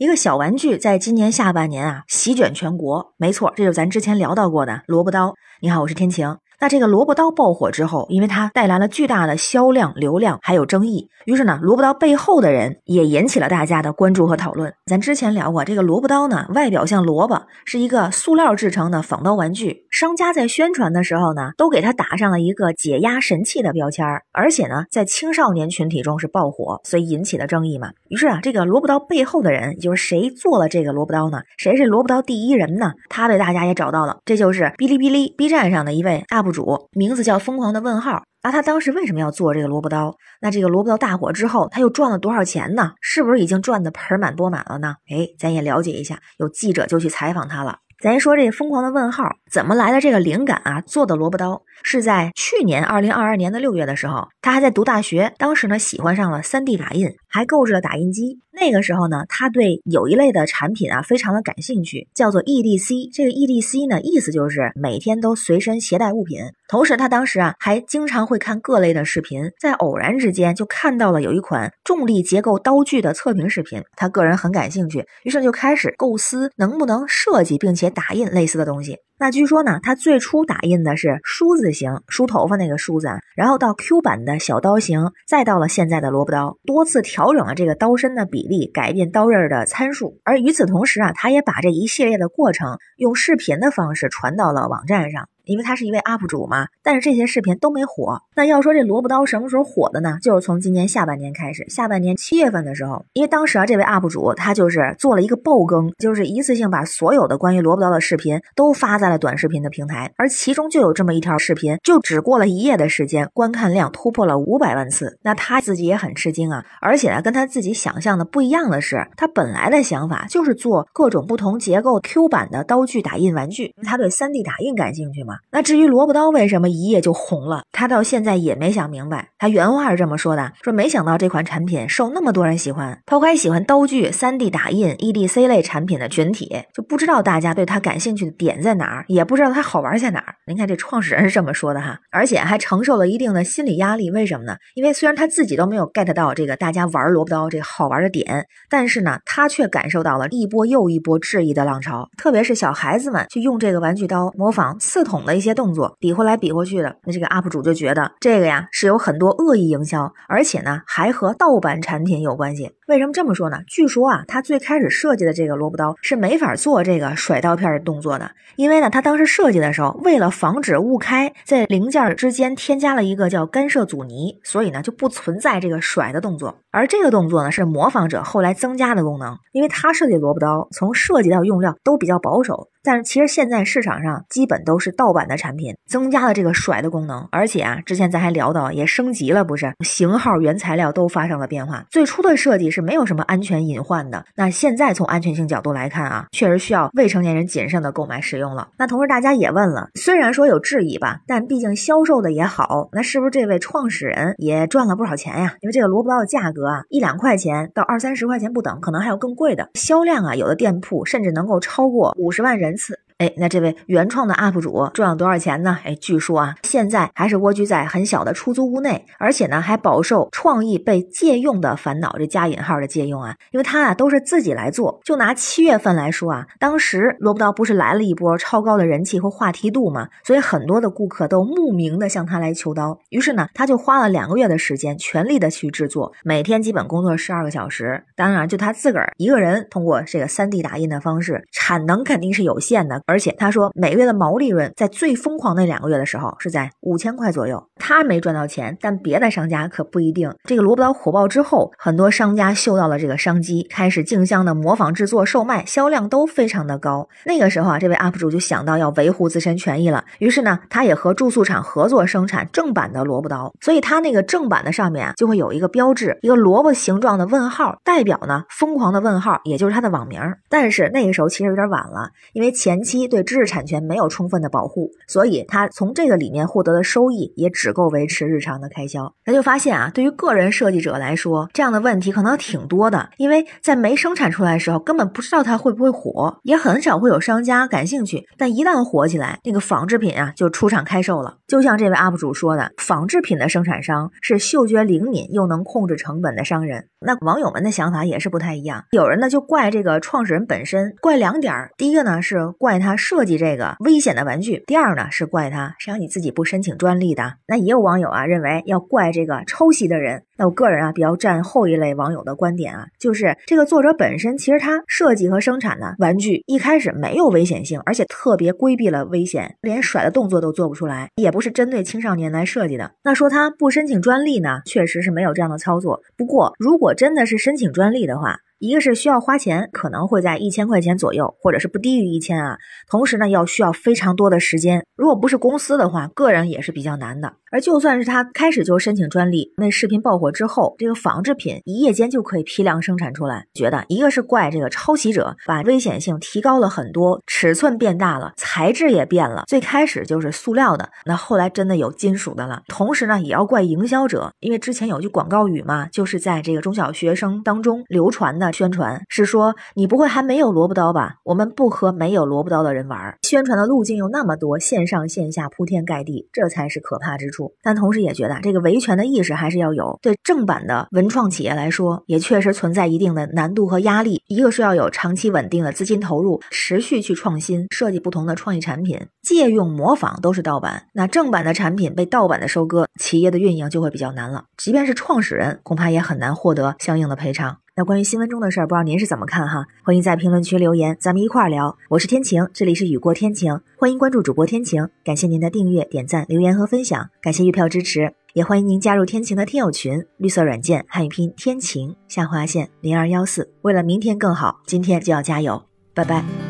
一个小玩具在今年下半年啊席卷全国，没错，这就是咱之前聊到过的萝卜刀。你好，我是天晴。那这个萝卜刀爆火之后，因为它带来了巨大的销量、流量，还有争议，于是呢，萝卜刀背后的人也引起了大家的关注和讨论。咱之前聊过，这个萝卜刀呢，外表像萝卜，是一个塑料制成的仿刀玩具。商家在宣传的时候呢，都给它打上了一个解压神器的标签儿，而且呢，在青少年群体中是爆火，所以引起的争议嘛。于是啊，这个萝卜刀背后的人，就是谁做了这个萝卜刀呢？谁是萝卜刀第一人呢？他被大家也找到了，这就是哔哩哔哩 B 站上的一位 UP。主名字叫疯狂的问号，那他当时为什么要做这个萝卜刀？那这个萝卜刀大火之后，他又赚了多少钱呢？是不是已经赚得盆满钵满了呢？哎，咱也了解一下。有记者就去采访他了。咱说这疯狂的问号怎么来的这个灵感啊？做的萝卜刀是在去年二零二二年的六月的时候，他还在读大学，当时呢喜欢上了 3D 打印，还购置了打印机。那个时候呢，他对有一类的产品啊非常的感兴趣，叫做 EDC。这个 EDC 呢，意思就是每天都随身携带物品。同时，他当时啊还经常会看各类的视频，在偶然之间就看到了有一款重力结构刀具的测评视频，他个人很感兴趣，于是就开始构思能不能设计并且打印类似的东西。那据说呢，他最初打印的是梳子型梳头发那个梳子，然后到 Q 版的小刀型，再到了现在的萝卜刀，多次调整了这个刀身的比例，改变刀刃的参数。而与此同时啊，他也把这一系列的过程用视频的方式传到了网站上。因为他是一位 UP 主嘛，但是这些视频都没火。那要说这萝卜刀什么时候火的呢？就是从今年下半年开始，下半年七月份的时候，因为当时啊，这位 UP 主他就是做了一个爆更，就是一次性把所有的关于萝卜刀的视频都发在了短视频的平台，而其中就有这么一条视频，就只过了一夜的时间，观看量突破了五百万次。那他自己也很吃惊啊，而且呢，跟他自己想象的不一样的是，他本来的想法就是做各种不同结构 Q 版的刀具打印玩具，他对 3D 打印感兴趣嘛。那至于萝卜刀为什么一夜就红了，他到现在也没想明白。他原话是这么说的：说没想到这款产品受那么多人喜欢。抛开喜欢刀具、3D 打印、EDC 类产品的群体，就不知道大家对他感兴趣的点在哪儿，也不知道它好玩在哪儿。您看这创始人是这么说的哈，而且还承受了一定的心理压力。为什么呢？因为虽然他自己都没有 get 到这个大家玩萝卜刀这好玩的点，但是呢，他却感受到了一波又一波质疑的浪潮。特别是小孩子们去用这个玩具刀模仿刺捅的一些动。作比划来比划去的，那这个 UP 主就觉得这个呀是有很多恶意营销，而且呢还和盗版产品有关系。为什么这么说呢？据说啊，他最开始设计的这个萝卜刀是没法做这个甩刀片的动作的，因为呢他当时设计的时候，为了防止误开，在零件之间添加了一个叫干涉阻尼，所以呢就不存在这个甩的动作。而这个动作呢是模仿者后来增加的功能，因为他设计萝卜刀从设计到用料都比较保守。但是其实现在市场上基本都是盗版的产品，增加了这个甩的功能，而且啊，之前咱还聊到也升级了，不是型号、原材料都发生了变化。最初的设计是没有什么安全隐患的，那现在从安全性角度来看啊，确实需要未成年人谨慎的购买使用了。那同时大家也问了，虽然说有质疑吧，但毕竟销售的也好，那是不是这位创始人也赚了不少钱呀？因为这个萝卜刀的价格啊，一两块钱到二三十块钱不等，可能还有更贵的。销量啊，有的店铺甚至能够超过五十万人。次。哎，那这位原创的 UP 主赚了多少钱呢？哎，据说啊，现在还是蜗居在很小的出租屋内，而且呢，还饱受创意被借用的烦恼。这加引号的借用啊，因为他啊都是自己来做。就拿七月份来说啊，当时萝卜刀不是来了一波超高的人气和话题度嘛，所以很多的顾客都慕名的向他来求刀。于是呢，他就花了两个月的时间，全力的去制作，每天基本工作十二个小时。当然，就他自个儿一个人通过这个 3D 打印的方式，产能肯定是有限的。而且他说，每月的毛利润在最疯狂那两个月的时候是在五千块左右。他没赚到钱，但别的商家可不一定。这个萝卜刀火爆之后，很多商家嗅到了这个商机，开始竞相的模仿制作、售卖，销量都非常的高。那个时候啊，这位 UP 主就想到要维护自身权益了，于是呢，他也和住宿厂合作生产正版的萝卜刀。所以他那个正版的上面啊，就会有一个标志，一个萝卜形状的问号，代表呢疯狂的问号，也就是他的网名。但是那个时候其实有点晚了，因为前期。对知识产权没有充分的保护，所以他从这个里面获得的收益也只够维持日常的开销。他就发现啊，对于个人设计者来说，这样的问题可能挺多的，因为在没生产出来的时候，根本不知道它会不会火，也很少会有商家感兴趣。但一旦火起来，那个仿制品啊就出厂开售了。就像这位 UP 主说的，仿制品的生产商是嗅觉灵敏又能控制成本的商人。那网友们的想法也是不太一样，有人呢就怪这个创始人本身，怪两点。第一个呢是怪他设计这个危险的玩具，第二呢是怪他谁让你自己不申请专利的。那也有网友啊认为要怪这个抄袭的人。那我个人啊比较站后一类网友的观点啊，就是这个作者本身其实他设计和生产的玩具一开始没有危险性，而且特别规避了危险，连甩的动作都做不出来，也不是针对青少年来设计的。那说他不申请专利呢，确实是没有这样的操作。不过如果真的是申请专利的话，一个是需要花钱，可能会在一千块钱左右，或者是不低于一千啊。同时呢，要需要非常多的时间。如果不是公司的话，个人也是比较难的。而就算是他开始就申请专利，那视频爆火之后，这个仿制品一夜间就可以批量生产出来。觉得一个是怪这个抄袭者把危险性提高了很多，尺寸变大了，材质也变了。最开始就是塑料的，那后来真的有金属的了。同时呢，也要怪营销者，因为之前有句广告语嘛，就是在这个中小学生当中流传的宣传是说：“你不会还没有萝卜刀吧？我们不和没有萝卜刀的人玩。”宣传的路径又那么多，线上线下铺天盖地，这才是可怕之处。但同时也觉得这个维权的意识还是要有。对正版的文创企业来说，也确实存在一定的难度和压力。一个是要有长期稳定的资金投入，持续去创新设计不同的创意产品，借用模仿都是盗版。那正版的产品被盗版的收割，企业的运营就会比较难了。即便是创始人，恐怕也很难获得相应的赔偿。那关于新闻中的事儿，不知道您是怎么看哈？欢迎在评论区留言，咱们一块儿聊。我是天晴，这里是雨过天晴，欢迎关注主播天晴。感谢您的订阅、点赞、留言和分享，感谢月票支持，也欢迎您加入天晴的听友群，绿色软件汉语拼天晴下划线零二幺四。为了明天更好，今天就要加油，拜拜。